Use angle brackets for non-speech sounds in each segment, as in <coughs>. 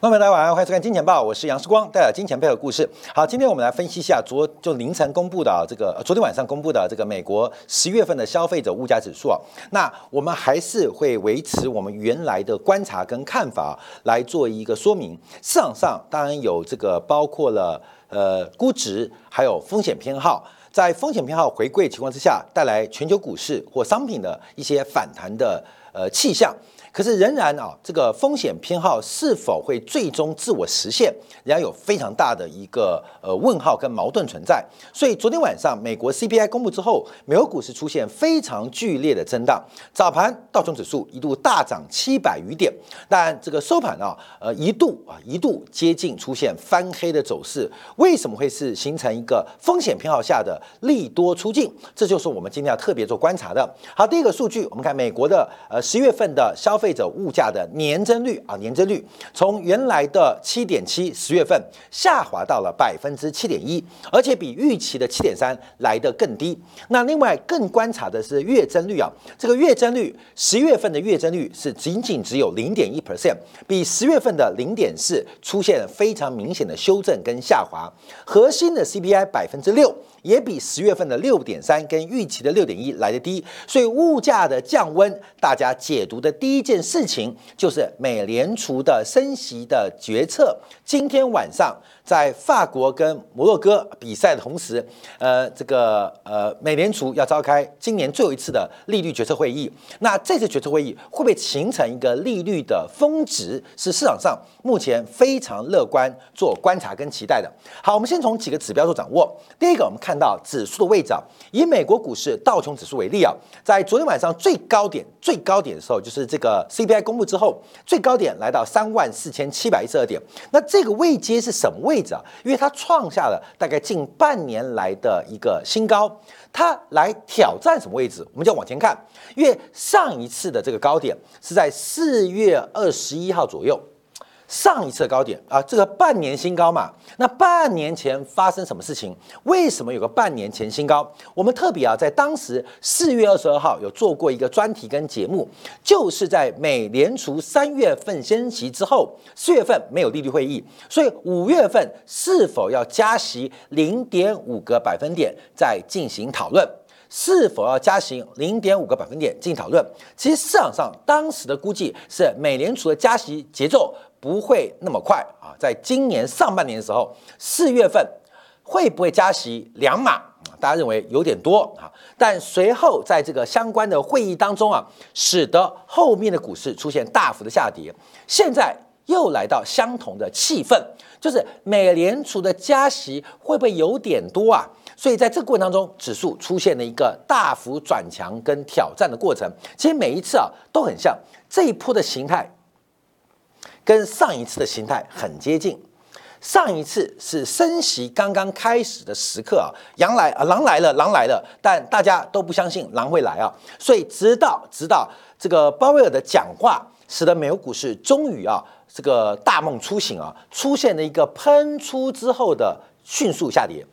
朋友们大家晚上好，欢迎收看《金钱报》，我是杨世光，带来金钱背后的故事。好，今天我们来分析一下昨就凌晨公布的这个，昨天晚上公布的这个美国十月份的消费者物价指数啊。那我们还是会维持我们原来的观察跟看法来做一个说明。市场上当然有这个包括了呃估值，还有风险偏好。在风险偏好回归情况之下，带来全球股市或商品的一些反弹的呃气象。可是仍然啊，这个风险偏好是否会最终自我实现，仍然有非常大的一个呃问号跟矛盾存在。所以昨天晚上美国 CPI 公布之后，美国股市出现非常剧烈的震荡，早盘道琼指数一度大涨七百余点，但这个收盘啊，呃一度啊一度接近出现翻黑的走势。为什么会是形成一个风险偏好下的利多出尽？这就是我们今天要特别做观察的。好，第一个数据，我们看美国的呃十月份的消消费者物价的年增率啊，年增率从原来的七点七十月份下滑到了百分之七点一，而且比预期的七点三来得更低。那另外更观察的是月增率啊，这个月增率十月份的月增率是仅仅只有零点一 percent，比十月份的零点四出现了非常明显的修正跟下滑。核心的 CPI 百分之六。也比十月份的六点三跟预期的六点一来的低，所以物价的降温，大家解读的第一件事情就是美联储的升息的决策。今天晚上在法国跟摩洛哥比赛的同时，呃，这个呃，美联储要召开今年最后一次的利率决策会议。那这次决策会议会不会形成一个利率的峰值？是市场上目前非常乐观做观察跟期待的。好，我们先从几个指标做掌握。第一个，我们看。到指数的位置啊，以美国股市道琼指数为例啊，在昨天晚上最高点最高点的时候，就是这个 CPI 公布之后，最高点来到三万四千七百一十二点。那这个位阶是什么位置啊？因为它创下了大概近半年来的一个新高，它来挑战什么位置？我们就往前看，因为上一次的这个高点是在四月二十一号左右。上一次高点啊，这个半年新高嘛，那半年前发生什么事情？为什么有个半年前新高？我们特别啊，在当时四月二十二号有做过一个专题跟节目，就是在美联储三月份升息之后，四月份没有利率会议，所以五月份是否要加息零点五个百分点，在进行讨论，是否要加息零点五个百分点进行讨论。其实市场上当时的估计是美联储的加息节奏。不会那么快啊！在今年上半年的时候，四月份会不会加息两码？大家认为有点多啊。但随后在这个相关的会议当中啊，使得后面的股市出现大幅的下跌。现在又来到相同的气氛，就是美联储的加息会不会有点多啊？所以在这个过程当中，指数出现了一个大幅转强跟挑战的过程。其实每一次啊都很像这一波的形态。跟上一次的形态很接近，上一次是升息刚刚开始的时刻啊，羊来啊，狼来了，狼来了，但大家都不相信狼会来啊，所以直到直到这个鲍威尔的讲话，使得美国股市终于啊这个大梦初醒啊，出现了一个喷出之后的迅速下跌。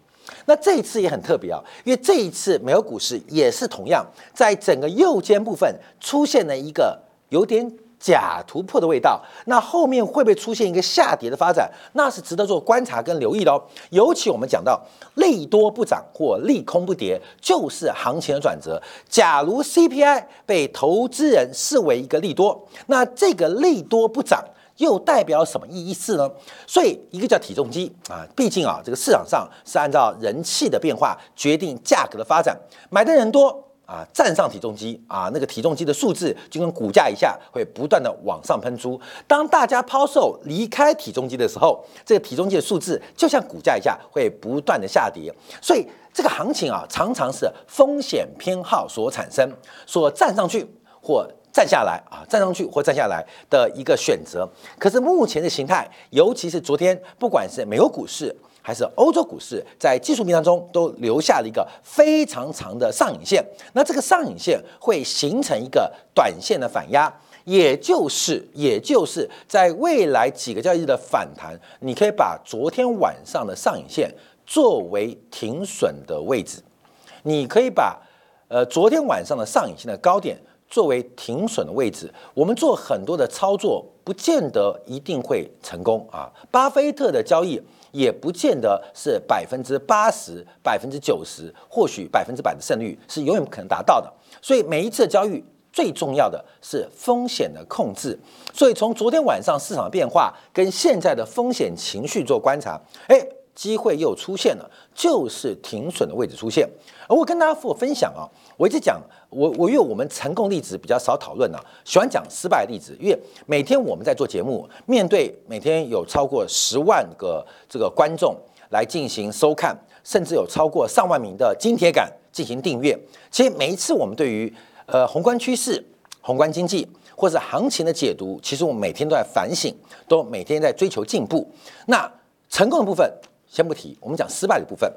那这一次也很特别啊，因为这一次美国股市也是同样在整个右肩部分出现了一个有点。假突破的味道，那后面会不会出现一个下跌的发展？那是值得做观察跟留意的哦。尤其我们讲到利多不涨或利空不跌，就是行情的转折。假如 CPI 被投资人视为一个利多，那这个利多不涨又代表什么意思呢？所以一个叫体重机啊，毕竟啊，这个市场上是按照人气的变化决定价格的发展，买的人多。啊，站上体重机啊，那个体重机的数字就跟股价一下，会不断的往上喷出。当大家抛售离开体重机的时候，这个体重机的数字就像股价一下，会不断的下跌。所以这个行情啊，常常是风险偏好所产生，所站上去或站下来啊，站上去或站下来的一个选择。可是目前的形态，尤其是昨天，不管是美国股市。还是欧洲股市在技术面当中都留下了一个非常长的上影线，那这个上影线会形成一个短线的反压，也就是也就是在未来几个交易日的反弹，你可以把昨天晚上的上影线作为停损的位置，你可以把呃昨天晚上的上影线的高点作为停损的位置，我们做很多的操作，不见得一定会成功啊。巴菲特的交易也不见得是百分之八十、百分之九十，或许百分之百的胜率是永远不可能达到的。所以每一次交易，最重要的是风险的控制。所以从昨天晚上市场变化跟现在的风险情绪做观察，哎。机会又出现了，就是停损的位置出现。而我跟大家做分享啊，我一直讲，我我因为我们成功例子比较少讨论啊，喜欢讲失败例子。因为每天我们在做节目，面对每天有超过十万个这个观众来进行收看，甚至有超过上万名的金铁杆进行订阅。其实每一次我们对于呃宏观趋势、宏观经济或者行情的解读，其实我们每天都在反省，都每天在追求进步。那成功的部分。先不提，我们讲失败的部分，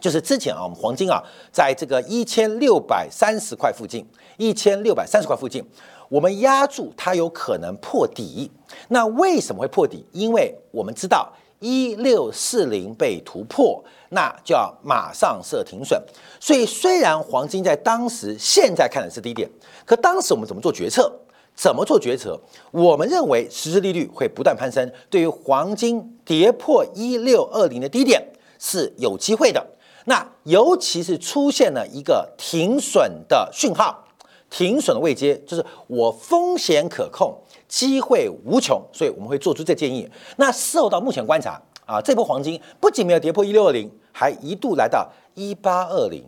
就是之前啊，我们黄金啊，在这个一千六百三十块附近，一千六百三十块附近，我们压住它有可能破底。那为什么会破底？因为我们知道一六四零被突破，那就要马上设停损。所以虽然黄金在当时现在看的是低点，可当时我们怎么做决策？怎么做决策？我们认为实质利率会不断攀升，对于黄金跌破一六二零的低点是有机会的。那尤其是出现了一个停损的讯号，停损的位阶就是我风险可控，机会无穷，所以我们会做出这建议。那受到目前观察啊，这波黄金不仅没有跌破一六二零，还一度来到一八二零，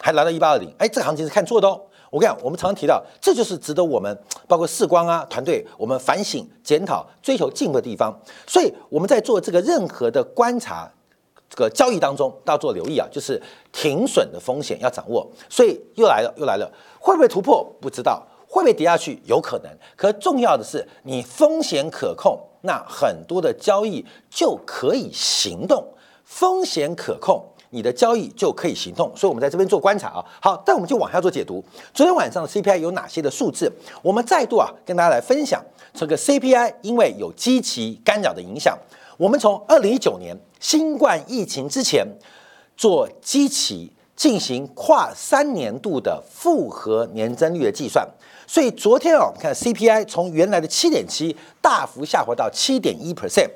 还来到一八二零。哎，这个行情是看错的哦。我跟你讲，我们常常提到，这就是值得我们包括视光啊团队，我们反省、检讨、追求进步的地方。所以我们在做这个任何的观察、这个交易当中，都要做留意啊，就是停损的风险要掌握。所以又来了，又来了，会不会突破？不知道，会不会跌下去？有可能。可重要的是，你风险可控，那很多的交易就可以行动。风险可控。你的交易就可以行动，所以我们在这边做观察啊。好，但我们就往下做解读。昨天晚上的 CPI 有哪些的数字？我们再度啊跟大家来分享这个 CPI，因为有机器干扰的影响，我们从二零一九年新冠疫情之前做机器进行跨三年度的复合年增率的计算，所以昨天啊我们看 CPI 从原来的七点七大幅下滑到七点一 percent。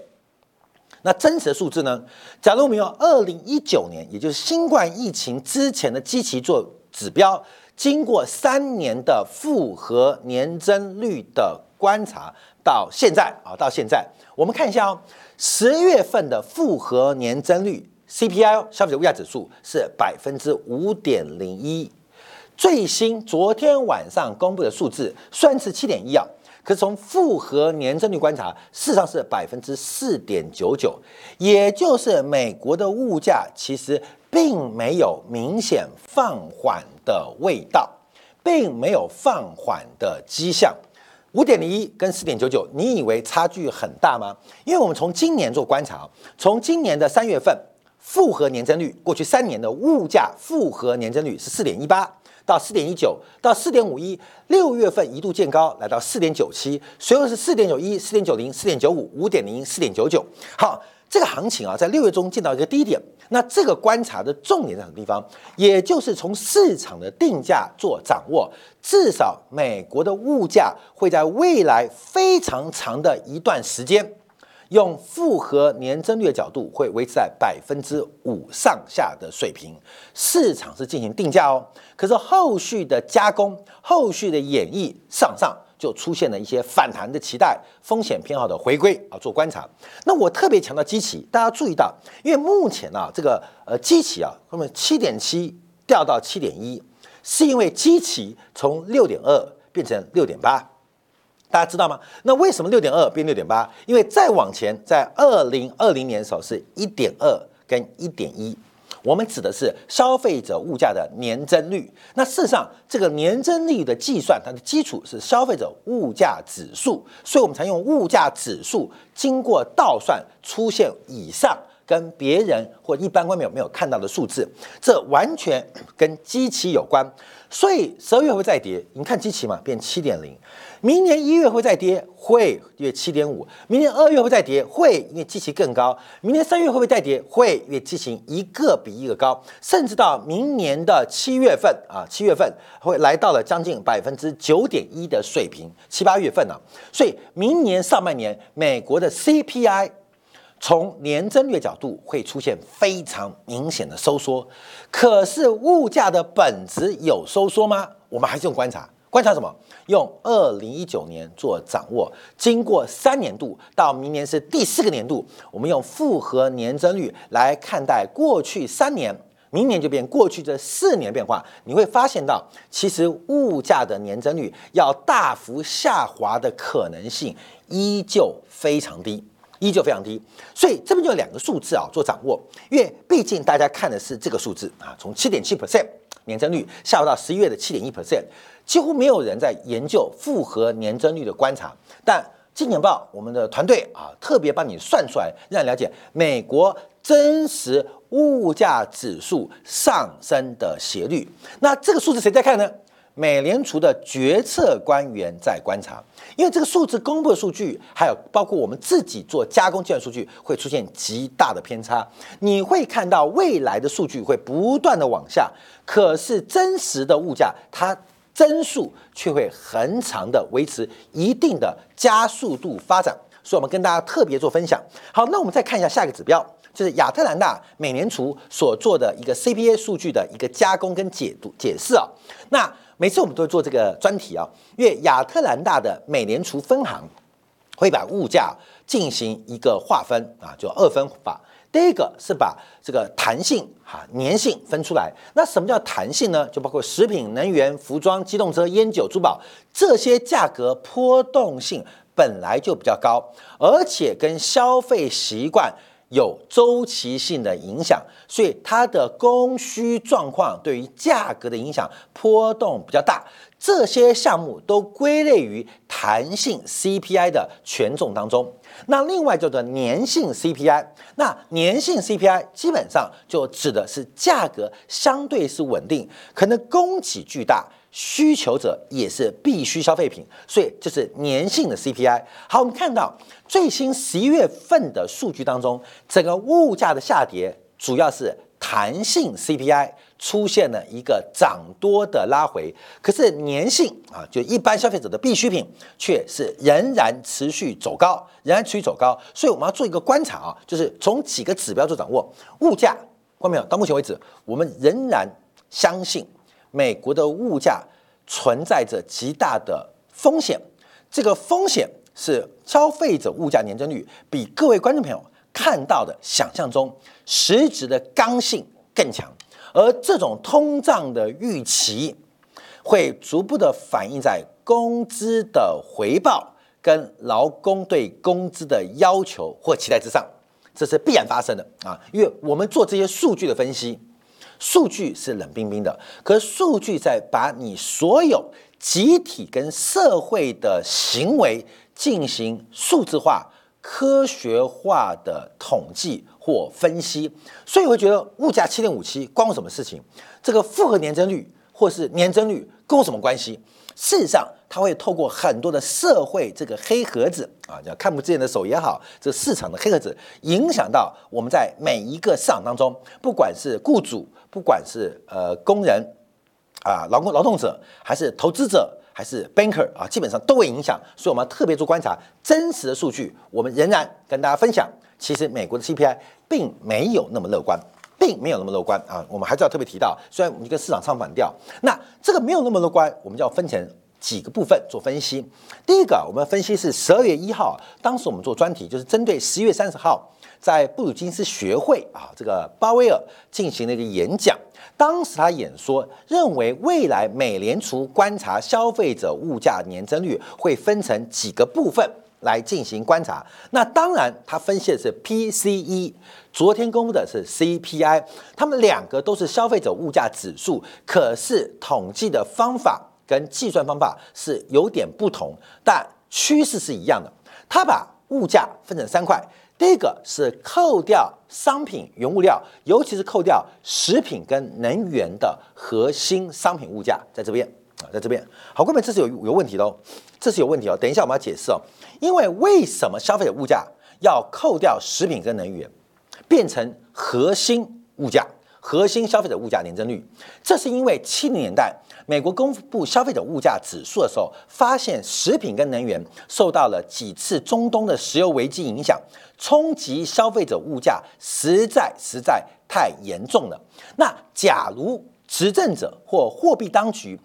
那真实的数字呢？假如我们用二零一九年，也就是新冠疫情之前的基期做指标，经过三年的复合年增率的观察，到现在啊，到现在，我们看一下哦，十月份的复合年增率 CPI 消费者物价指数是百分之五点零一，最新昨天晚上公布的数字虽然是七点一啊。可是从复合年增率观察，事实上是百分之四点九九，也就是美国的物价其实并没有明显放缓的味道，并没有放缓的迹象。五点零一跟四点九九，你以为差距很大吗？因为我们从今年做观察，从今年的三月份复合年增率，过去三年的物价复合年增率是四点一八。到四点一九到四点五一，六月份一度见高，来到四点九七，随后是四点九一、四点九零、四点九五、五点零、四点九九。好，这个行情啊，在六月中见到一个低点。那这个观察的重点在什么地方？也就是从市场的定价做掌握，至少美国的物价会在未来非常长的一段时间。用复合年增率的角度，会维持在百分之五上下的水平，市场是进行定价哦。可是后续的加工、后续的演绎上上，就出现了一些反弹的期待，风险偏好的回归啊，做观察。那我特别强调基期，大家注意到，因为目前啊，这个呃基期啊，那么七点七掉到七点一，是因为基期从六点二变成六点八。大家知道吗？那为什么六点二变六点八？因为再往前，在二零二零年的时候是一点二跟一点一，我们指的是消费者物价的年增率。那事实上，这个年增率的计算，它的基础是消费者物价指数，所以我们才用物价指数经过倒算出现以上，跟别人或一般观众没有看到的数字，这完全 <coughs> 跟基期有关。所以十二月会再跌，你看基期嘛，变七点零。明年一月会再跌，会约七点五。明年二月会再跌，会因为基期更高。明年三月会不会再跌？会因为基期一个比一个高，甚至到明年的七月份啊，七月份会来到了将近百分之九点一的水平。七八月份呢，所以明年上半年美国的 CPI 从年增率角度会出现非常明显的收缩。可是物价的本质有收缩吗？我们还是用观察。观察什么？用二零一九年做掌握，经过三年度到明年是第四个年度，我们用复合年增率来看待过去三年，明年就变过去这四年变化，你会发现到，其实物价的年增率要大幅下滑的可能性依旧非常低，依旧非常低。所以这边就有两个数字啊做掌握，因为毕竟大家看的是这个数字啊，从七点七 percent 年增率下滑到十一月的七点一 percent。几乎没有人在研究复合年增率的观察，但金钱报我们的团队啊，特别帮你算出来，让你了解美国真实物价指数上升的斜率。那这个数字谁在看呢？美联储的决策官员在观察，因为这个数字公布的数据，还有包括我们自己做加工计算数据，会出现极大的偏差。你会看到未来的数据会不断的往下，可是真实的物价它。增速却会恒长的维持一定的加速度发展，所以我们跟大家特别做分享。好，那我们再看一下下一个指标，就是亚特兰大美联储所做的一个 CPI 数据的一个加工跟解读解释啊。那每次我们都会做这个专题啊，因为亚特兰大的美联储分行会把物价进行一个划分啊，就二分法。第一个是把这个弹性哈粘性分出来，那什么叫弹性呢？就包括食品、能源、服装、机动车、烟酒、珠宝这些价格波动性本来就比较高，而且跟消费习惯有周期性的影响，所以它的供需状况对于价格的影响波动比较大。这些项目都归类于弹性 CPI 的权重当中。那另外叫做粘性 CPI，那粘性 CPI 基本上就指的是价格相对是稳定，可能供给巨大，需求者也是必须消费品，所以这是粘性的 CPI。好，我们看到最新十一月份的数据当中，整个物价的下跌主要是弹性 CPI。出现了一个涨多的拉回，可是粘性啊，就一般消费者的必需品却是仍然持续走高，仍然持续走高。所以我们要做一个观察啊，就是从几个指标做掌握。物价，看到没有？到目前为止，我们仍然相信美国的物价存在着极大的风险。这个风险是消费者物价年增率比各位观众朋友看到的想象中实质的刚性更强。而这种通胀的预期，会逐步的反映在工资的回报跟劳工对工资的要求或期待之上，这是必然发生的啊！因为我们做这些数据的分析，数据是冷冰冰的，可数据在把你所有集体跟社会的行为进行数字化。科学化的统计或分析，所以我会觉得物价七点五七关我什么事情？这个复合年增率或是年增率跟我什么关系？事实上，它会透过很多的社会这个黑盒子啊，叫看不见的手也好，这市场的黑盒子影响到我们在每一个市场当中，不管是雇主，不管是呃工人啊劳工劳动者，还是投资者。还是 banker 啊，基本上都会影响，所以我们要特别做观察真实的数据。我们仍然跟大家分享，其实美国的 CPI 并没有那么乐观，并没有那么乐观啊。我们还是要特别提到，虽然我们跟市场唱反调，那这个没有那么乐观，我们就要分成几个部分做分析。第一个，我们分析是十二月一号，当时我们做专题就是针对十一月三十号在布鲁金斯学会啊，这个鲍威尔进行了一个演讲。当时他演说认为，未来美联储观察消费者物价年增率会分成几个部分来进行观察。那当然，他分析的是 PCE，昨天公布的是 CPI，他们两个都是消费者物价指数，可是统计的方法跟计算方法是有点不同，但趋势是一样的。他把物价分成三块，第一个是扣掉商品原物料，尤其是扣掉食品跟能源的核心商品物价，在这边啊，在这边。好，各位，这是有有问题的哦，这是有问题哦。等一下我们要解释哦，因为为什么消费者物价要扣掉食品跟能源，变成核心物价？核心消费者物价年增率，这是因为七零年代美国公布消费者物价指数的时候，发现食品跟能源受到了几次中东的石油危机影响，冲击消费者物价实在实在太严重了。那假如执政者或货币当局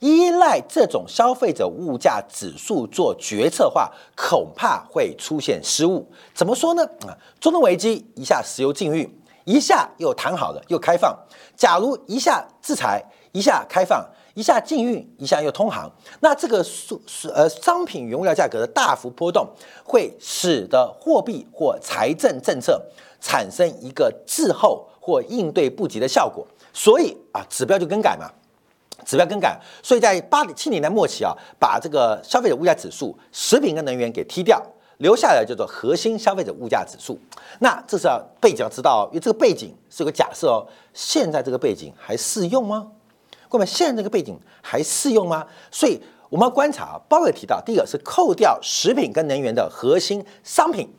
依赖这种消费者物价指数做决策化，恐怕会出现失误。怎么说呢？啊，中东危机一下石油禁运。一下又谈好了，又开放。假如一下制裁，一下开放，一下禁运，一下又通航，那这个数呃商品原物料价格的大幅波动，会使得货币或财政政策产生一个滞后或应对不及的效果。所以啊，指标就更改嘛，指标更改。所以在八七年代末期啊，把这个消费者物价指数、食品跟能源给踢掉。留下来叫做核心消费者物价指数，那这是要背景要知道，因为这个背景是个假设哦。现在这个背景还适用吗？各位，现在这个背景还适用吗？所以我们要观察，包括提到，第一个是扣掉食品跟能源的核心商品，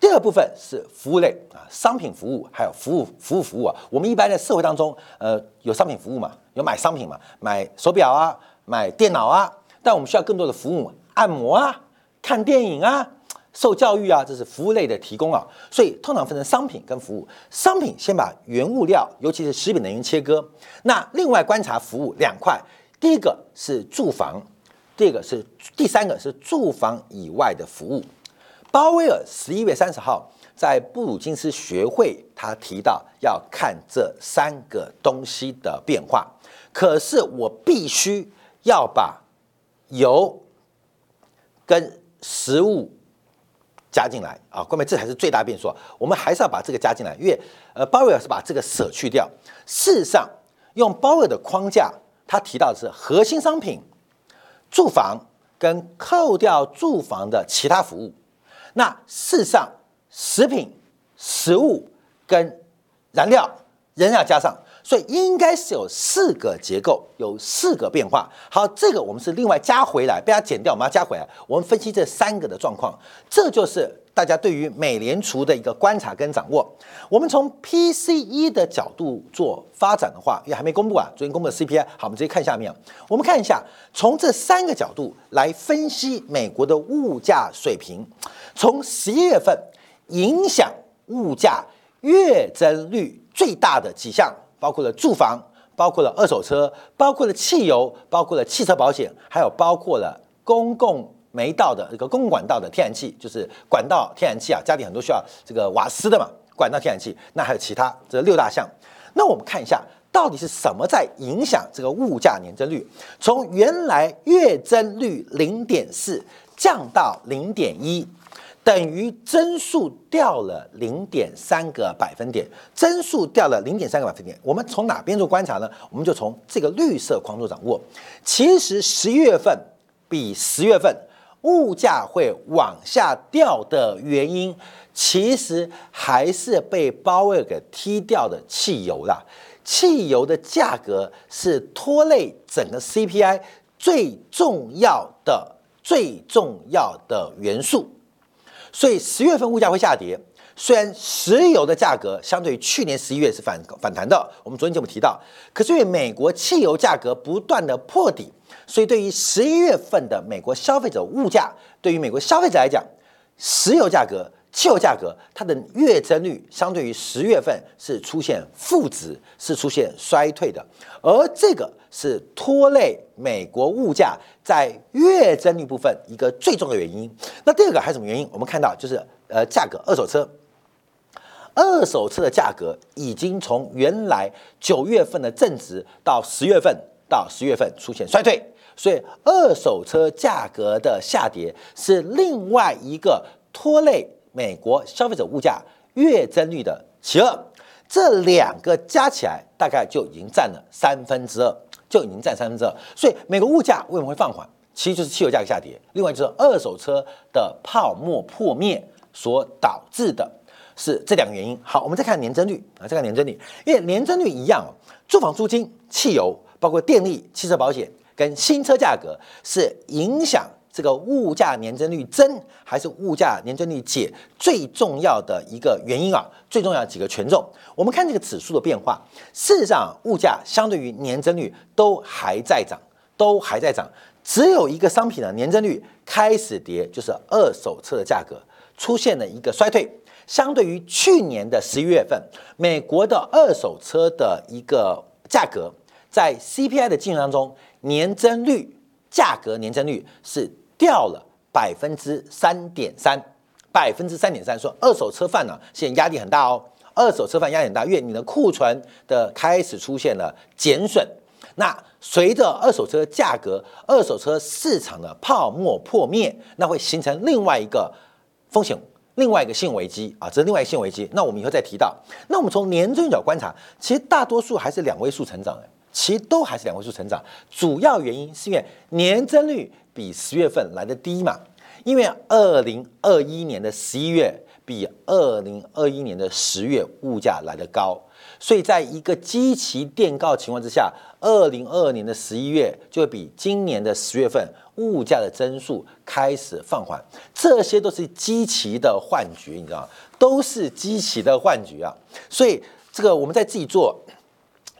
第二部分是服务类啊，商品服务还有服务服务服务啊。我们一般在社会当中，呃，有商品服务嘛，有买商品嘛，买手表啊，买电脑啊，但我们需要更多的服务，按摩啊，看电影啊。受教育啊，这是服务类的提供啊，所以通常分成商品跟服务。商品先把原物料，尤其是食品能源切割。那另外观察服务两块，第一个是住房，第二个是第三个是住房以外的服务。鲍威尔十一月三十号在布鲁金斯学会，他提到要看这三个东西的变化。可是我必须要把油跟食物。加进来啊，各位，这才是最大变数。我们还是要把这个加进来，因为呃，鲍威尔是把这个舍去掉。事实上，用鲍威尔的框架，他提到的是核心商品、住房跟扣掉住房的其他服务。那事实上，食品、食物跟燃料仍然要加上。所以应该是有四个结构，有四个变化。好，这个我们是另外加回来，被它减掉，我们要加回来。我们分析这三个的状况，这就是大家对于美联储的一个观察跟掌握。我们从 PCE 的角度做发展的话，因为还没公布啊，昨天公布的 CPI。好，我们直接看下面，我们看一下，从这三个角度来分析美国的物价水平。从十一月份影响物价月增率最大的几项。包括了住房，包括了二手车，包括了汽油，包括了汽车保险，还有包括了公共煤道的这个公共管道的天然气，就是管道天然气啊，家里很多需要这个瓦斯的嘛，管道天然气。那还有其他这六大项。那我们看一下，到底是什么在影响这个物价年增率？从原来月增率零点四降到零点一。等于增速掉了零点三个百分点，增速掉了零点三个百分点。我们从哪边做观察呢？我们就从这个绿色框做掌握。其实十一月份比十月份物价会往下掉的原因，其实还是被鲍威尔给踢掉的汽油啦。汽油的价格是拖累整个 CPI 最重要的、最重要的元素。所以十月份物价会下跌，虽然石油的价格相对于去年十一月是反反弹的，我们昨天节目提到，可是因为美国汽油价格不断的破底，所以对于十一月份的美国消费者物价，对于美国消费者来讲，石油价格。汽油价格它的月增率相对于十月份是出现负值，是出现衰退的，而这个是拖累美国物价在月增率部分一个最重要的原因。那第二个还有什么原因？我们看到就是呃价格，二手车，二手车的价格已经从原来九月份的正值到十月份到十月份出现衰退，所以二手车价格的下跌是另外一个拖累。美国消费者物价月增率的其二，这两个加起来大概就已经占了三分之二，就已经占三分之二。所以美国物价为什么会放缓？其实就是汽油价格下跌，另外就是二手车的泡沫破灭所导致的，是这两个原因。好，我们再看年增率啊，再看年增率，因为年增率一样哦，住房租金、汽油、包括电力、汽车保险跟新车价格是影响这个物价年增率增还是物价年增率减最重要的一个原因啊，最重要几个权重。我们看这个指数的变化，事实上物价相对于年增率都还在涨，都还在涨。只有一个商品的年增率开始跌，就是二手车的价格出现了一个衰退。相对于去年的十一月份，美国的二手车的一个价格，在 CPI 的计算当中，年增率价格年增率是掉了百分之三点三，百分之三点三。说二手车贩呢，现在压力很大哦，二手车贩压力很大，因为你的库存的开始出现了减损。那随着二手车价格、二手车市场的泡沫破灭，那会形成另外一个风险，另外一个新危机啊，这是另外一个新危机。那我们以后再提到。那我们从年增角观察，其实大多数还是两位数成长的，其实都还是两位数成长。主要原因是因为年增率比十月份来的低嘛，因为二零二一年的十一月比二零二一年的十月物价来的高。所以，在一个基期垫高情况之下，二零二二年的十一月就会比今年的十月份物价的增速开始放缓，这些都是基期的幻觉，你知道都是基期的幻觉啊。所以，这个我们在自己做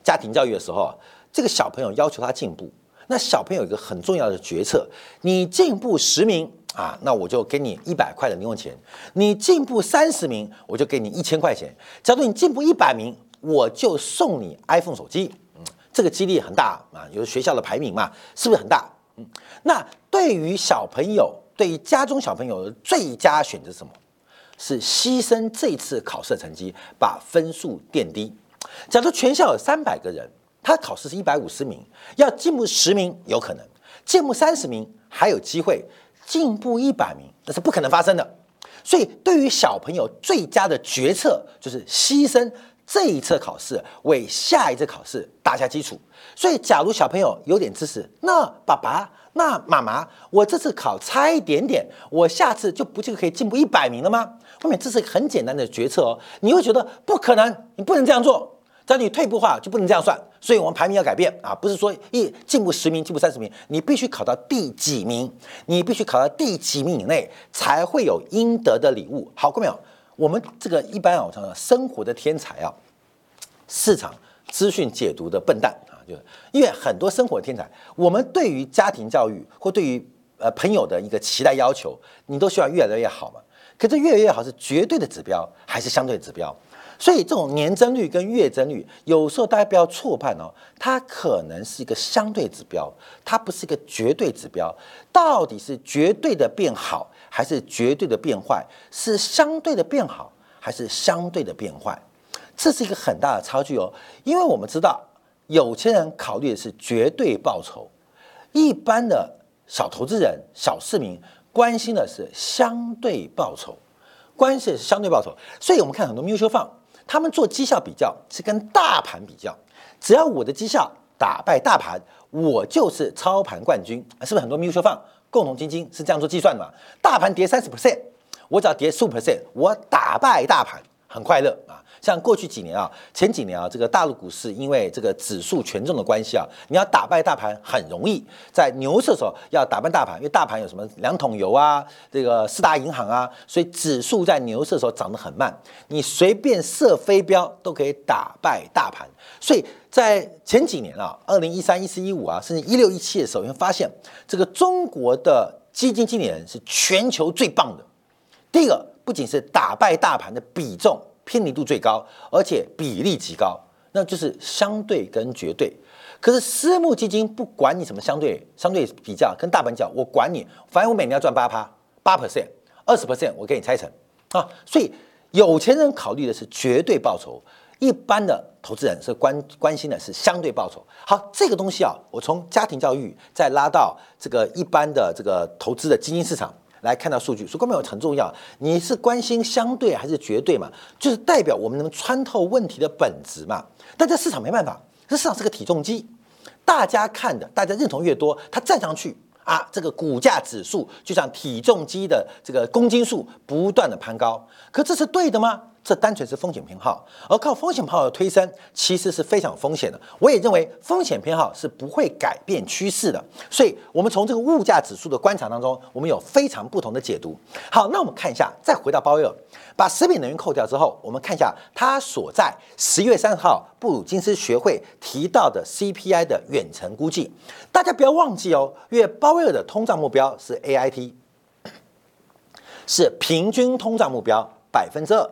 家庭教育的时候，这个小朋友要求他进步，那小朋友有一个很重要的决策：你进步十名啊，那我就给你一百块的零用钱；你进步三十名，我就给你一千块钱；假如你进步一百名，我就送你 iPhone 手机，嗯，这个几率很大啊，有学校的排名嘛，是不是很大？嗯，那对于小朋友，对于家中小朋友的最佳选择是什么？是牺牲这次考试的成绩，把分数垫低。假如全校有三百个人，他考试是一百五十名，要进步十名有可能，进步三十名还有机会，进步一百名那是不可能发生的。所以，对于小朋友最佳的决策就是牺牲。这一次考试为下一次考试打下基础，所以假如小朋友有点知识，那爸爸、那妈妈，我这次考差一点点，我下次就不就可以进步一百名了吗？后面这是很简单的决策哦，你会觉得不可能，你不能这样做，但你退步化就不能这样算，所以我们排名要改变啊，不是说一进步十名、进步三十名，你必须考到第几名，你必须考到第几名以内才会有应得的礼物。好过没有？我们这个一般啊，我常说生活的天才啊，市场资讯解读的笨蛋啊，就是因为很多生活的天才，我们对于家庭教育或对于呃朋友的一个期待要求，你都希望越来越好嘛。可是越来越好是绝对的指标还是相对指标？所以这种年增率跟月增率，有时候大家不要错判哦，它可能是一个相对指标，它不是一个绝对指标。到底是绝对的变好？还是绝对的变坏，是相对的变好，还是相对的变坏？这是一个很大的差距哦。因为我们知道，有钱人考虑的是绝对报酬，一般的小投资人、小市民关心的是相对报酬，关系是相对报酬。所以我们看很多 mutual fund，他们做绩效比较是跟大盘比较，只要我的绩效打败大盘，我就是操盘冠军，是不是很多 mutual fund？共同基金是这样做计算的嘛？大盘跌三十 percent，我只要跌十五 percent，我打败大盘，很快乐啊！像过去几年啊，前几年啊，这个大陆股市因为这个指数权重的关系啊，你要打败大盘很容易。在牛市的时候要打败大盘，因为大盘有什么两桶油啊，这个四大银行啊，所以指数在牛市的时候涨得很慢。你随便射飞镖都可以打败大盘。所以在前几年啊，二零一三、一四、一五啊，甚至一六、一七的时候，你会发现这个中国的基金经理人是全球最棒的。第一个不仅是打败大盘的比重。偏离度最高，而且比例极高，那就是相对跟绝对。可是私募基金不管你什么相对相对比较，跟大盘讲，我管你，反正我每年要赚八趴八 percent，二十 percent 我给你拆成啊。所以有钱人考虑的是绝对报酬，一般的投资人是关关心的是相对报酬。好，这个东西啊，我从家庭教育再拉到这个一般的这个投资的基金市场。来看到数据，所以根本有很重要。你是关心相对还是绝对嘛？就是代表我们能穿透问题的本质嘛。但这市场没办法，这市场是个体重机，大家看的，大家认同越多，它站上去啊，这个股价指数就像体重机的这个公斤数不断的攀高，可这是对的吗？这单纯是风险偏好，而靠风险偏好的推升，其实是非常有风险的。我也认为风险偏好是不会改变趋势的。所以，我们从这个物价指数的观察当中，我们有非常不同的解读。好，那我们看一下，再回到鲍威尔，把食品能源扣掉之后，我们看一下他所在十月三号布鲁金斯学会提到的 CPI 的远程估计。大家不要忘记哦，因为鲍威尔的通胀目标是 AIT，是平均通胀目标百分之二。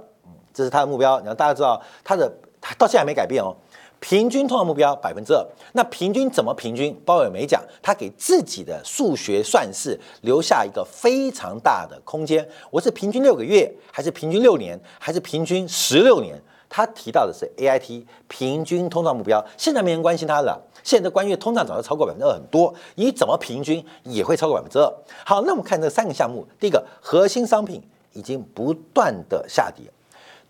这是他的目标，然后大家知道他的他到现在还没改变哦，平均通胀目标百分之二。那平均怎么平均？鲍威尔没讲，他给自己的数学算式留下一个非常大的空间。我是平均六个月，还是平均六年，还是平均十六年？他提到的是 AIT 平均通胀目标，现在没人关心他了。现在关于通胀早就超过百分之二很多，你怎么平均也会超过百分之二。好，那我们看这三个项目，第一个核心商品已经不断的下跌。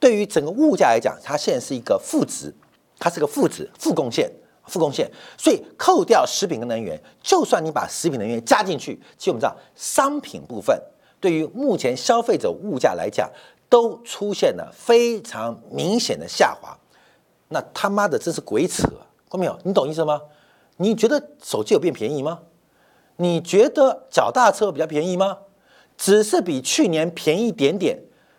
对于整个物价来讲，它现在是一个负值，它是个负值、负贡献、负贡献。所以扣掉食品跟能源，就算你把食品能源加进去，其实我们知道，商品部分对于目前消费者物价来讲，都出现了非常明显的下滑。那他妈的真是鬼扯，看没有？你懂意思吗？你觉得手机有变便宜吗？你觉得脚踏车比较便宜吗？只是比去年便宜一点点，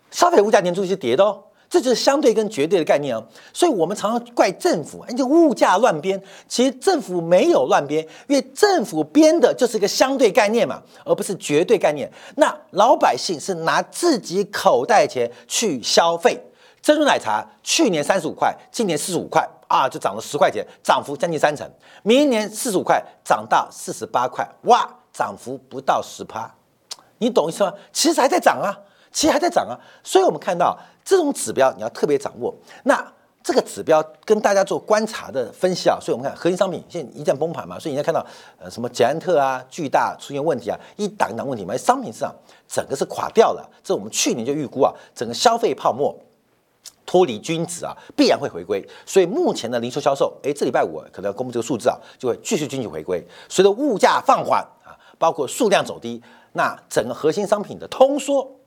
消费物价年初是跌的哦。这就是相对跟绝对的概念哦，所以我们常常怪政府，哎，这物价乱编，其实政府没有乱编，因为政府编的就是一个相对概念嘛，而不是绝对概念。那老百姓是拿自己口袋钱去消费，珍珠奶茶去年三十五块，今年四十五块啊，就涨了十块钱，涨幅将近三成。明年四十五块涨到四十八块，哇，涨幅不到十趴，你懂意思吗？其实还在涨啊，其实还在涨啊，所以我们看到。这种指标你要特别掌握。那这个指标跟大家做观察的分析啊，所以我们看核心商品现在一旦崩盘嘛，所以你在看到呃什么捷安特啊、巨大出现问题啊，一档一档问题嘛，商品市场整个是垮掉了。这我们去年就预估啊，整个消费泡沫脱离均值啊，必然会回归。所以目前的零售销售，哎，这礼拜五可能要公布这个数字啊，就会继续经济回归。随着物价放缓啊，包括数量走低，那整个核心商品的通缩。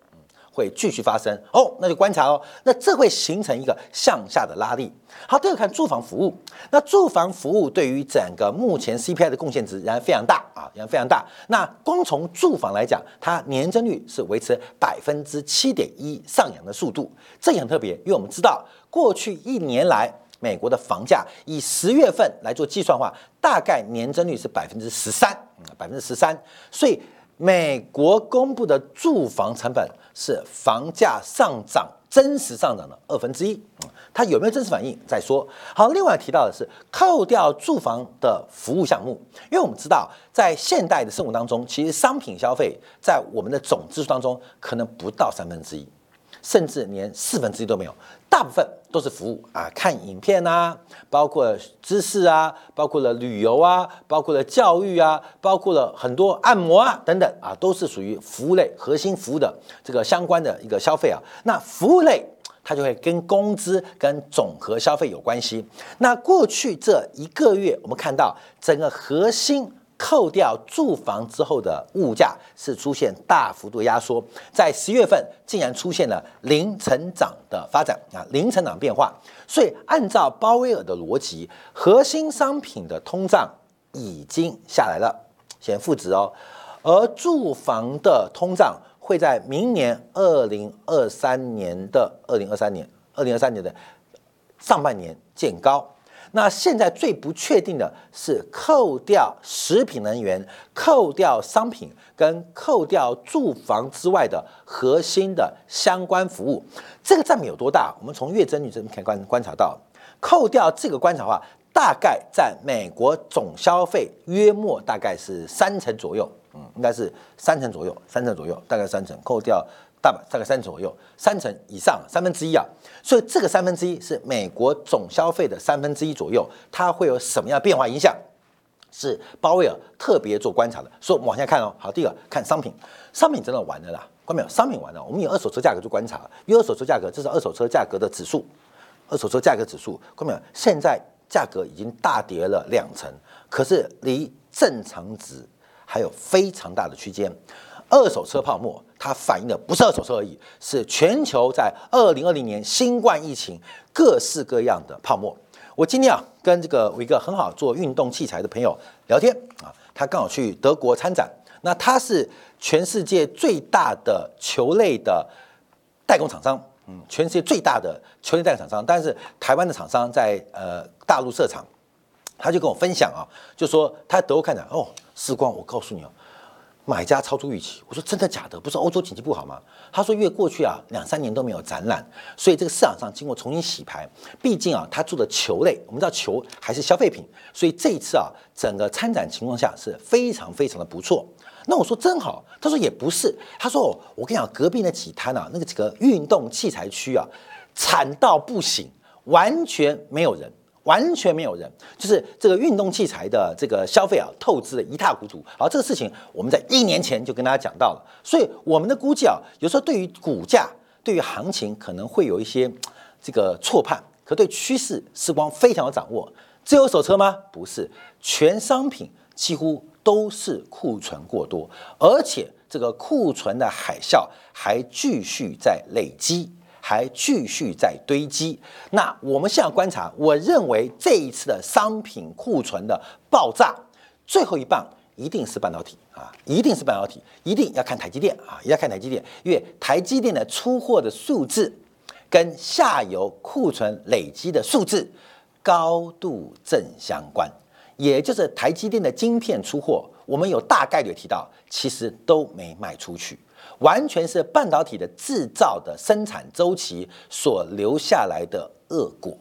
会继续发生哦，那就观察哦。那这会形成一个向下的拉力。好，第二看住房服务。那住房服务对于整个目前 CPI 的贡献值仍然非常大啊，仍然非常大。那光从住房来讲，它年增率是维持百分之七点一上扬的速度，这也很特别，因为我们知道过去一年来美国的房价以十月份来做计算的话，大概年增率是百分之十三，百分之十三。所以美国公布的住房成本。是房价上涨真实上涨的二分之一，它有没有真实反应再说。好，另外提到的是扣掉住房的服务项目，因为我们知道在现代的生活当中，其实商品消费在我们的总支出当中可能不到三分之一。甚至连四分之一都没有，大部分都是服务啊，看影片啊，包括知识啊，包括了旅游啊，包括了教育啊，包括了很多按摩啊等等啊，都是属于服务类核心服务的这个相关的一个消费啊。那服务类它就会跟工资跟总和消费有关系。那过去这一个月，我们看到整个核心。扣掉住房之后的物价是出现大幅度压缩，在十月份竟然出现了零成长的发展啊，零成长变化。所以按照鲍威尔的逻辑，核心商品的通胀已经下来了，显负值哦，而住房的通胀会在明年二零二三年的二零二三年二零二三年的上半年见高。那现在最不确定的是，扣掉食品能源、扣掉商品跟扣掉住房之外的核心的相关服务，这个占比有多大？我们从月增率这边可以观观察到，扣掉这个观察的话，大概占美国总消费约莫大概是三成左右，嗯，应该是三成左右，三成左右，大概三成，扣掉。大大概三成左右，三成以上，三分之一啊。所以这个三分之一是美国总消费的三分之一左右，它会有什么样变化影响？是鲍威尔特别做观察的。所以往下看哦。好，第二看商品，商品真的完了啦，看到没有？商品完了，我们以二手车价格做观察，因为二手车价格这是二手车价格的指数，二手车价格指数看到没有？现在价格已经大跌了两成，可是离正常值。还有非常大的区间。二手车泡沫，它反映的不是二手车而已，是全球在二零二零年新冠疫情各式各样的泡沫。我今天啊，跟这个我一个很好做运动器材的朋友聊天啊，他刚好去德国参展，那他是全世界最大的球类的代工厂商，嗯，全世界最大的球类代工厂商，但是台湾的厂商在呃大陆设厂，他就跟我分享啊，就说他德国看展，哦，时光，我告诉你哦。买家超出预期，我说真的假的？不是欧洲经济不好吗？他说，因为过去啊两三年都没有展览，所以这个市场上经过重新洗牌。毕竟啊，他做的球类，我们知道球还是消费品，所以这一次啊，整个参展情况下是非常非常的不错。那我说真好，他说也不是，他说我跟你讲，隔壁那几摊啊，那个几个运动器材区啊，惨到不行，完全没有人。完全没有人，就是这个运动器材的这个消费啊，透支的一塌糊涂。好，这个事情我们在一年前就跟大家讲到了，所以我们的估计啊，有时候对于股价、对于行情可能会有一些这个错判，可对趋势时光非常有掌握。只有手车吗？不是，全商品几乎都是库存过多，而且这个库存的海啸还继续在累积。还继续在堆积。那我们现在观察，我认为这一次的商品库存的爆炸，最后一棒一定是半导体啊，一定是半导体，一定要看台积电啊，要看台积电，因为台积电的出货的数字跟下游库存累积的数字高度正相关，也就是台积电的晶片出货，我们有大概率提到，其实都没卖出去。完全是半导体的制造的生产周期所留下来的恶果，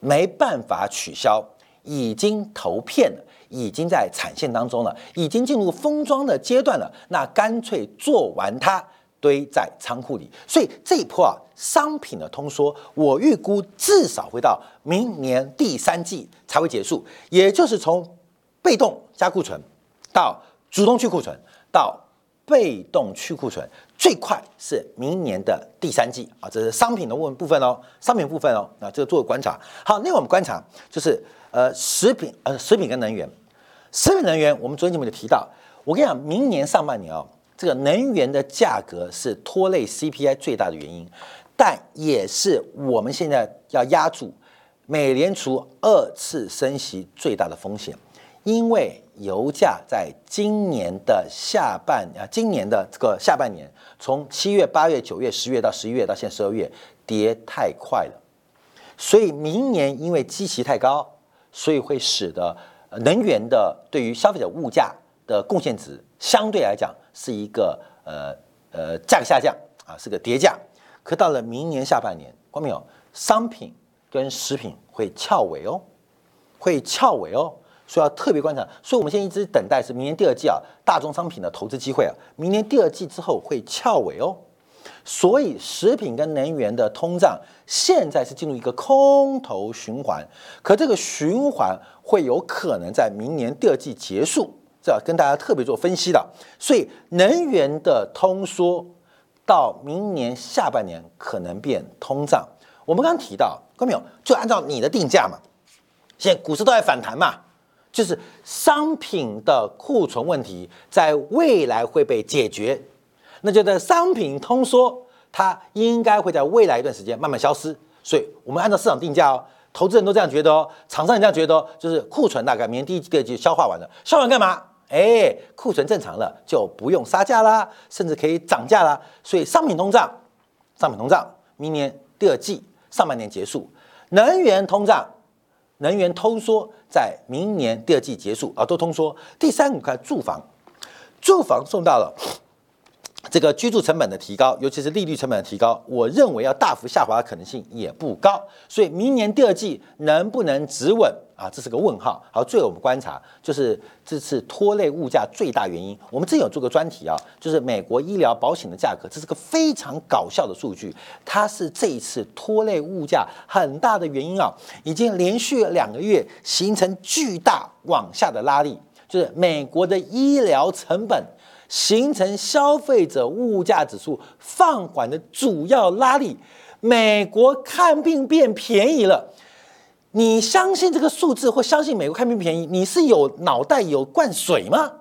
没办法取消，已经投片了，已经在产线当中了，已经进入封装的阶段了。那干脆做完它，堆在仓库里。所以这一波啊，商品的通缩，我预估至少会到明年第三季才会结束，也就是从被动加库存到主动去库存到。被动去库存最快是明年的第三季啊，这是商品的部部分哦，商品部分哦，那这个做个观察。好，那我们观察就是呃食品呃食品跟能源，食品能源我们昨天节目就提到，我跟你讲，明年上半年哦，这个能源的价格是拖累 CPI 最大的原因，但也是我们现在要压住美联储二次升息最大的风险，因为。油价在今年的下半啊，今年的这个下半年，从七月、八月、九月、十月到十一月到现在十二月，跌太快了，所以明年因为基期太高，所以会使得能源的对于消费者物价的贡献值相对来讲是一个呃呃价格下降啊，是个跌价。可到了明年下半年，光没有商品跟食品会翘尾哦，会翘尾哦。所以要特别观察，所以我们现在一直等待是明年第二季啊，大宗商品的投资机会啊，明年第二季之后会翘尾哦。所以食品跟能源的通胀现在是进入一个空头循环，可这个循环会有可能在明年第二季结束，这要跟大家特别做分析的。所以能源的通缩到明年下半年可能变通胀。我们刚刚提到，看到没有？就按照你的定价嘛，现在股市都在反弹嘛。就是商品的库存问题，在未来会被解决，那就在商品通缩，它应该会在未来一段时间慢慢消失。所以，我们按照市场定价哦，投资人都这样觉得哦，厂商也这样觉得哦，就是库存大概明年第一季、第二季消化完了，消化完干嘛？哎，库存正常了，就不用杀价啦，甚至可以涨价啦。所以，商品通胀，商品通胀，明年第二季上半年结束，能源通胀。能源通缩在明年第二季结束啊，都通缩。第三个看住房，住房送到了这个居住成本的提高，尤其是利率成本的提高，我认为要大幅下滑的可能性也不高。所以明年第二季能不能止稳？啊，这是个问号。好，最后我们观察，就是这次拖累物价最大原因。我们之前有做个专题啊，就是美国医疗保险的价格，这是个非常搞笑的数据。它是这一次拖累物价很大的原因啊，已经连续两个月形成巨大往下的拉力，就是美国的医疗成本形成消费者物价指数放缓的主要拉力。美国看病变便宜了。你相信这个数字，或相信美国看病便宜？你是有脑袋有灌水吗？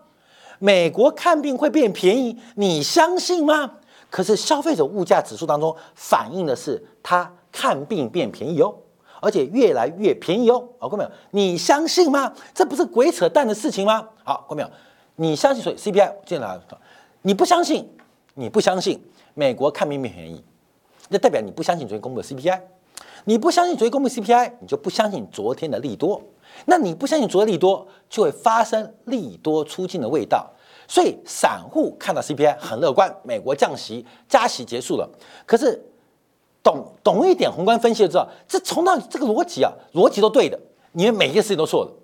美国看病会变便宜，你相信吗？可是消费者物价指数当中反映的是它看病变便宜哦，而且越来越便宜哦。好，看到没有？你相信吗？这不是鬼扯淡的事情吗？好，看到没有？你相信所以 CPI 进来，你不相信，你不相信美国看病变便宜，那代表你不相信昨天公布的 CPI。你不相信昨天公布 CPI，你就不相信昨天的利多。那你不相信昨天利多，就会发生利多出尽的味道。所以散户看到 CPI 很乐观，美国降息、加息结束了。可是懂懂一点宏观分析就知道，这从到这个逻辑啊，逻辑都对的，你们每件事情都错的啊，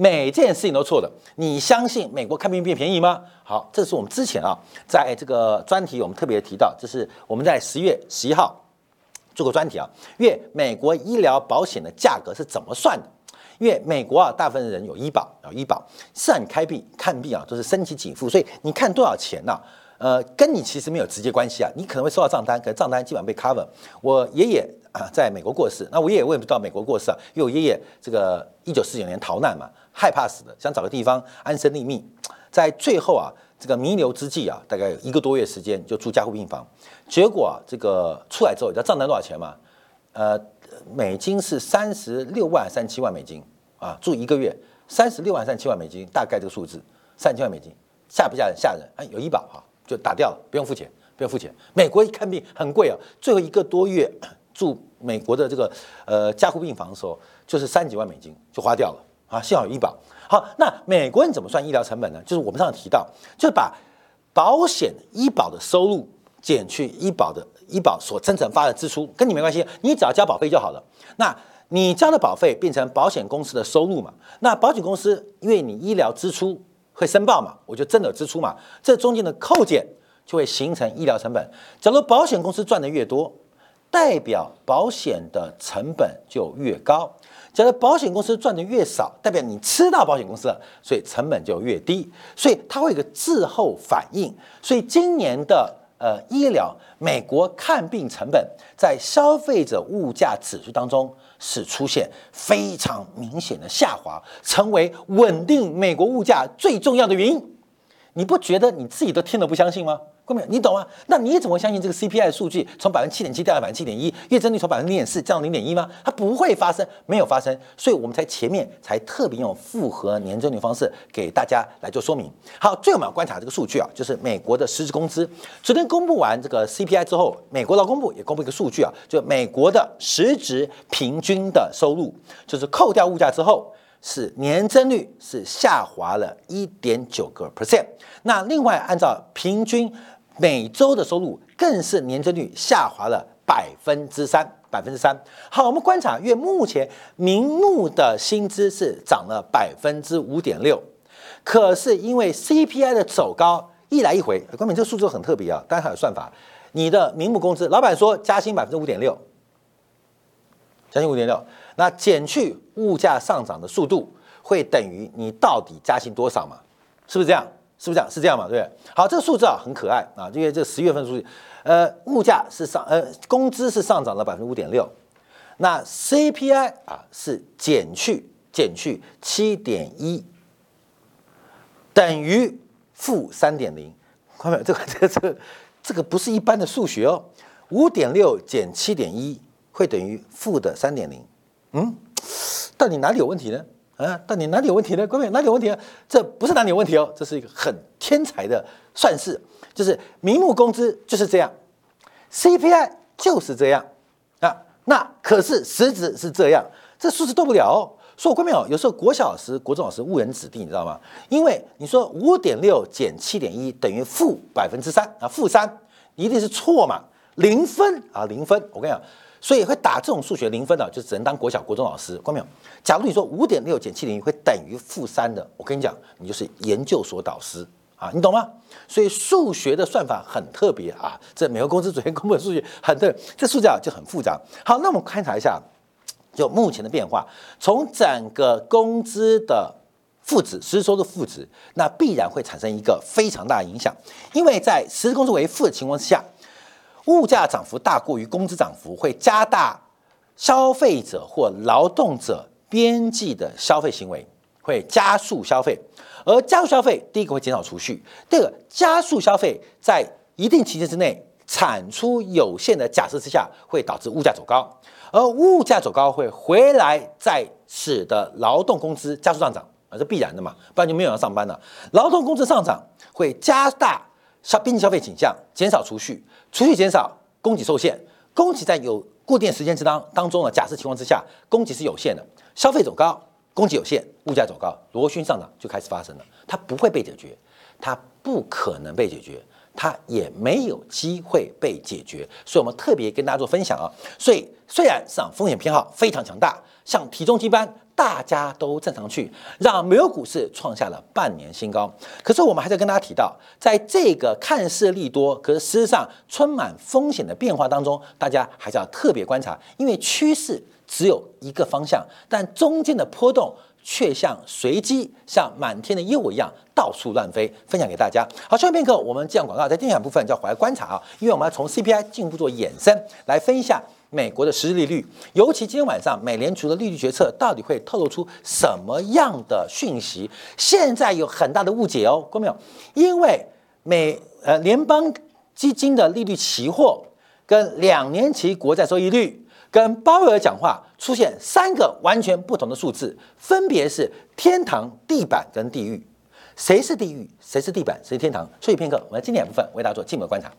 每件事情都错的。你相信美国看病变便宜吗？好，这是我们之前啊，在这个专题我们特别提到，这是我们在十月十一号。做个专题啊，因为美国医疗保险的价格是怎么算的？因为美国啊，大部分人有医保有，医保是让你开病看病啊，都是身体给付，所以你看多少钱呢？呃，跟你其实没有直接关系啊。你可能会收到账单，可能账单基本上被 cover。我爷爷啊，在美国过世，那我爷爷为什么到美国过世啊？因为我爷爷这个一九四九年逃难嘛，害怕死的，想找个地方安身立命，在最后啊。这个弥留之际啊，大概有一个多月时间就住加护病房，结果啊，这个出来之后，你知道账单多少钱吗？呃，美金是三十六万三七万美金啊，住一个月三十六万三七万美金，大概这个数字三千万美金，吓不吓人？吓人！哎，有医保哈，就打掉了，不用付钱，不用付钱。美国一看病很贵啊，最后一个多月住美国的这个呃加护病房的时候，就是三几万美金就花掉了啊，幸好有医保。好，那美国人怎么算医疗成本呢？就是我们上次提到，就是把保险医保的收入减去医保的医保所生成发的支出，跟你没关系，你只要交保费就好了。那你交的保费变成保险公司的收入嘛？那保险公司因为你医疗支出会申报嘛，我就真的支出嘛，这中间的扣减就会形成医疗成本。假如保险公司赚的越多，代表保险的成本就越高。假如保险公司赚的越少，代表你吃到保险公司了，所以成本就越低，所以它会有个滞后反应。所以今年的呃医疗，美国看病成本在消费者物价指数当中是出现非常明显的下滑，成为稳定美国物价最重要的原因。你不觉得你自己都听了不相信吗？没有？你懂吗？那你怎么相信这个 CPI 数据从百分之七点七掉到百分之七点一，月增率从百分之零点四降到零点一吗？它不会发生，没有发生，所以我们才前面才特别用复合年增率方式给大家来做说明。好，最后我们要观察这个数据啊，就是美国的实质工资。昨天公布完这个 CPI 之后，美国劳工部也公布一个数据啊，就美国的实质平均的收入，就是扣掉物价之后。是年增率是下滑了一点九个 percent，那另外按照平均每周的收入更是年增率下滑了百分之三，百分之三。好，我们观察，因为目前明目的薪资是涨了百分之五点六，可是因为 CPI 的走高一来一回，关明这个数字很特别啊，当然还有算法，你的明目工资，老板说加薪百分之五点六，加薪五点六。那减去物价上涨的速度，会等于你到底加薪多少嘛？是不是这样？是不是这样？是这样嘛？对不对？好，这个数字啊很可爱啊，因为这十月份数据，呃，物价是上，呃，工资是上涨了百分之五点六，那 CPI 啊是减去减去七点一，等于负三点零。看到没有？这个这个这个这个不是一般的数学哦，五点六减七点一会等于负的三点零。嗯，到底哪里有问题呢？啊，到底哪里有问题呢？各位哪里有问题？这不是哪里有问题哦，这是一个很天才的算式，就是名目工资就是这样，CPI 就是这样啊。那可是实质是这样，这数字动不了哦。说过没有？有时候国小老师、国中老师误人子弟，你知道吗？因为你说五点六减七点一等于负百分之三啊，负三一定是错嘛，零分啊，零分。我跟你讲。所以会打这种数学零分的，就只能当国小、国中老师，关没有？假如你说五点六减七点一会等于负三的，我跟你讲，你就是研究所导师啊，你懂吗？所以数学的算法很特别啊，这美国公司昨天公布的数据很对，这数字啊就很复杂。好，那我们观察一下，就目前的变化，从整个工资的负值，实时收入负值，那必然会产生一个非常大的影响，因为在实时工资为负的情况之下。物价涨幅大过于工资涨幅，会加大消费者或劳动者边际的消费行为，会加速消费。而加速消费，第一个会减少储蓄，第二个加速消费在一定期间之内产出有限的假设之下，会导致物价走高，而物价走高会回来再使得劳动工资加速上涨，啊，这必然的嘛，不然就没有人上班了。劳动工资上涨会加大消边际消费倾向，减少储蓄，储蓄减少，供给受限，供给在有固定时间之当当中的假设情况之下，供给是有限的，消费走高。供给有限，物价走高，螺旋上涨就开始发生了。它不会被解决，它不可能被解决，它也没有机会被解决。所以，我们特别跟大家做分享啊。所以，虽然市场风险偏好非常强大，像体重机般，大家都正常去，让美国股市创下了半年新高。可是，我们还是跟大家提到，在这个看似利多，可是事实上充满风险的变化当中，大家还是要特别观察，因为趋势。只有一个方向，但中间的波动却像随机，像满天的烟雾一样到处乱飞。分享给大家。好，下面片刻，我们这样广告在电产部分就要回来观察啊，因为我们要从 CPI 进一步做衍生，来分一下美国的实质利率。尤其今天晚上美联储的利率决策到底会透露出什么样的讯息？现在有很大的误解哦，各位没有？因为美呃联邦基金的利率期货跟两年期国债收益率。跟鲍威尔讲话出现三个完全不同的数字，分别是天堂、地板跟地狱。谁是地狱？谁是地板？谁是天堂？休息片刻，我们经典部分为大家做进一步观察。